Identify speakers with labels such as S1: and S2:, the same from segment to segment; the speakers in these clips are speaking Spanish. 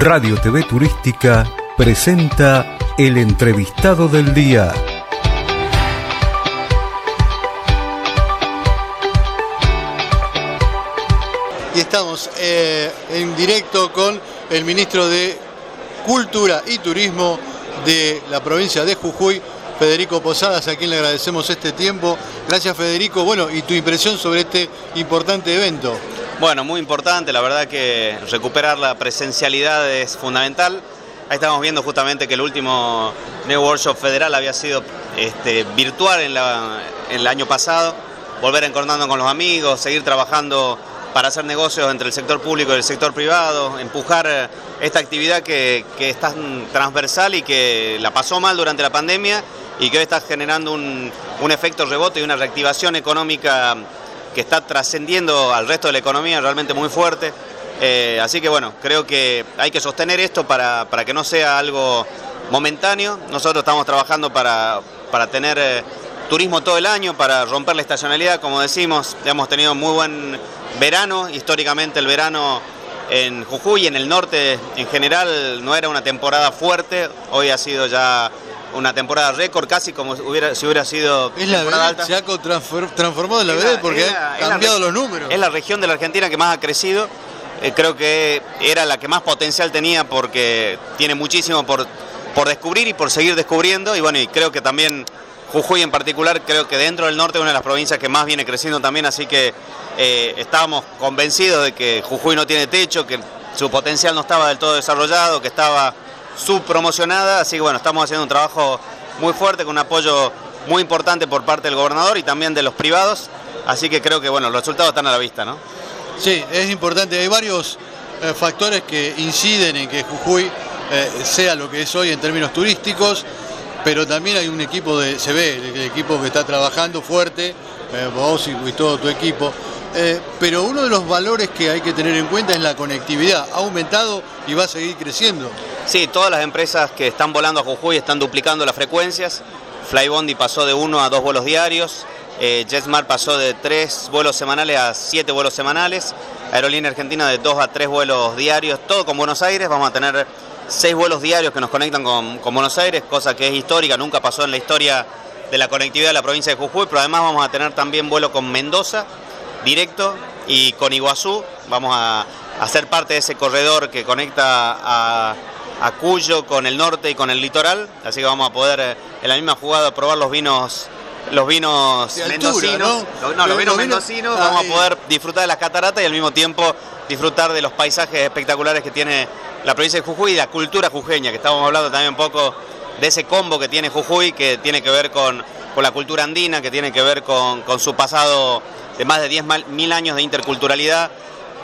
S1: Radio TV Turística presenta el entrevistado del día.
S2: Y estamos eh, en directo con el ministro de Cultura y Turismo de la provincia de Jujuy, Federico Posadas, a quien le agradecemos este tiempo. Gracias Federico. Bueno, y tu impresión sobre este importante evento.
S3: Bueno, muy importante, la verdad que recuperar la presencialidad es fundamental. Ahí estamos viendo justamente que el último New Workshop Federal había sido este, virtual en, el año pasado, volver encontrando con los amigos, seguir trabajando para hacer negocios entre el sector público y el sector privado, empujar esta actividad que, que es tan transversal y que la pasó mal durante la pandemia y que hoy está generando un, un efecto rebote y una reactivación económica que está trascendiendo al resto de la economía realmente muy fuerte. Eh, así que bueno, creo que hay que sostener esto para, que no sea algo momentáneo. Nosotros estamos trabajando para, tener eh, turismo todo el año, para romper la estacionalidad, como decimos. Hemos tenido muy buen verano, históricamente el verano en Jujuy, en el norte en general, no era una temporada fuerte, hoy ha sido ya una temporada récord, casi como hubiera, si hubiera sido
S2: es la Se ha transformado en la verdad porque ha cambiado los números.
S3: Es la región de la Argentina que más ha crecido. Eh, creo que era la que más potencial tenía porque tiene muchísimo por, por descubrir y por seguir descubriendo. Y bueno, y creo que también Jujuy en particular, creo que dentro del norte es una de las provincias que más viene creciendo también. Así que eh, estábamos convencidos de que Jujuy no tiene techo, que su potencial no estaba del todo desarrollado, que estaba subpromocionada, así que bueno, estamos haciendo un trabajo muy fuerte con un apoyo muy importante por parte del gobernador y también de los privados, así que creo que bueno, los resultados están a la vista, ¿no?
S2: Sí, es importante, hay varios eh, factores que inciden en que Jujuy eh, sea lo que es hoy en términos turísticos, pero también hay un equipo de, se ve, el, equipo que está trabajando fuerte, eh, vos y, todo tu equipo, pero uno de los valores que hay que tener en cuenta es la conectividad, ha aumentado y va a seguir creciendo.
S3: Sí, todas las empresas que están volando a Jujuy están duplicando las frecuencias. Flybondi pasó de uno a dos vuelos diarios. Eh, JetSmart pasó de tres vuelos semanales a siete vuelos semanales. Aerolínea Argentina de dos a tres vuelos diarios, todo con Buenos Aires. Vamos a tener seis vuelos diarios que nos conectan con, con Buenos Aires, cosa que es histórica, nunca pasó en la historia de la conectividad de la provincia de Jujuy, pero además vamos a tener también vuelo con Mendoza, directo, y con Iguazú. Vamos a hacer parte de ese corredor que conecta a a Cuyo con el norte y con el litoral, así que vamos a poder eh, en la misma jugada probar los vinos los vinos mendocinos, ¿no? los, vinos mendocinos, vamos a poder disfrutar de las cataratas y al mismo tiempo disfrutar de los paisajes espectaculares que tiene la provincia de Jujuy y la cultura jujeña, que estamos hablando también un poco de ese combo que tiene Jujuy, que tiene que ver con, con la cultura andina, que tiene que ver con, con su pasado de más de 10.000 años de interculturalidad,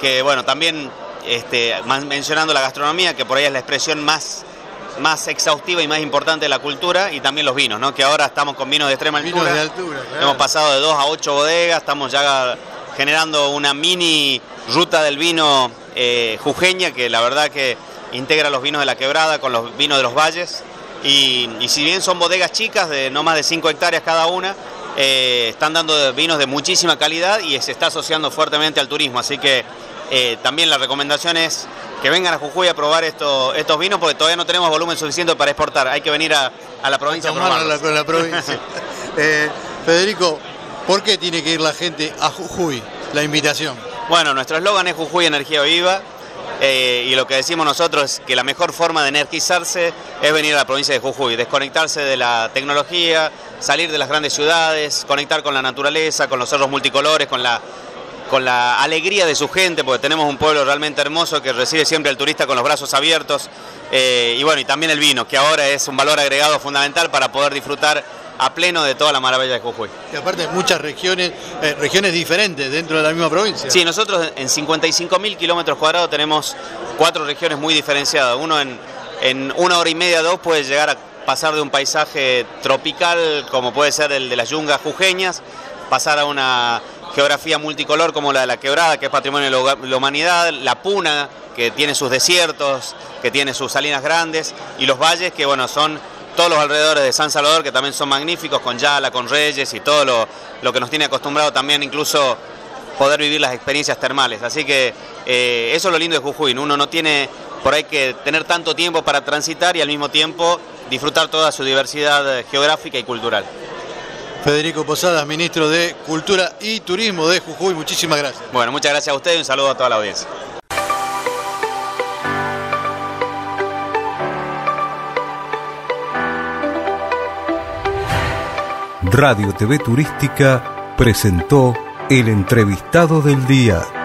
S3: que bueno, también este, mencionando la gastronomía, que por ahí es la expresión más, más exhaustiva y más importante de la cultura, y también los vinos, ¿no? que ahora estamos con vinos de extrema altura.
S2: de altura
S3: Hemos pasado de 2 a 8 bodegas, estamos ya generando una mini ruta del vino eh, jujeña, que la verdad que integra los vinos de la quebrada con los vinos de los valles. Y, si bien son bodegas chicas de no más de 5 hectáreas cada una, eh, están dando vinos de muchísima calidad y se está asociando fuertemente al turismo. Así que eh, también la recomendación es que vengan a Jujuy a probar estos vinos porque todavía no tenemos volumen suficiente para exportar. Hay que venir a, la provincia a
S2: probarlos. con la provincia. Eh, Federico, ¿por qué tiene que ir la gente a Jujuy? La invitación.
S3: Bueno, nuestro eslogan es Jujuy Energía Viva. Eh, y lo que decimos nosotros es que la mejor forma de energizarse es venir a la provincia de Jujuy, desconectarse de la tecnología, salir de las grandes ciudades, conectar con la naturaleza, con los cerros multicolores, con la con la alegría de su gente, porque tenemos un pueblo realmente hermoso que recibe siempre al turista con los brazos abiertos. Eh, y bueno, y también el vino, que ahora es un valor agregado fundamental para poder disfrutar a pleno de toda la maravilla de Jujuy.
S2: Y aparte muchas regiones, eh, regiones diferentes dentro de la misma provincia.
S3: Sí, nosotros en 55.000 kilómetros cuadrados tenemos cuatro regiones muy diferenciadas. Uno en, en una hora y media, dos, puede llegar a pasar de un paisaje tropical como puede ser el de las yungas jujeñas, pasar a una geografía multicolor como la de la quebrada, que es patrimonio de la humanidad, la puna, que tiene sus desiertos, que tiene sus salinas grandes, y los valles, que bueno, son todos los alrededores de San Salvador, que también son magníficos, con Yala, con Reyes y todo lo, lo que nos tiene acostumbrado también incluso poder vivir las experiencias termales. Así que eh, eso es lo lindo de Jujuy, uno no tiene por ahí que tener tanto tiempo para transitar y al mismo tiempo disfrutar toda su diversidad eh, geográfica y cultural.
S2: Federico Posadas, ministro de Cultura y Turismo de Jujuy, muchísimas gracias.
S3: Bueno, muchas gracias a usted y un saludo a toda la audiencia.
S1: Radio TV Turística presentó el entrevistado del día.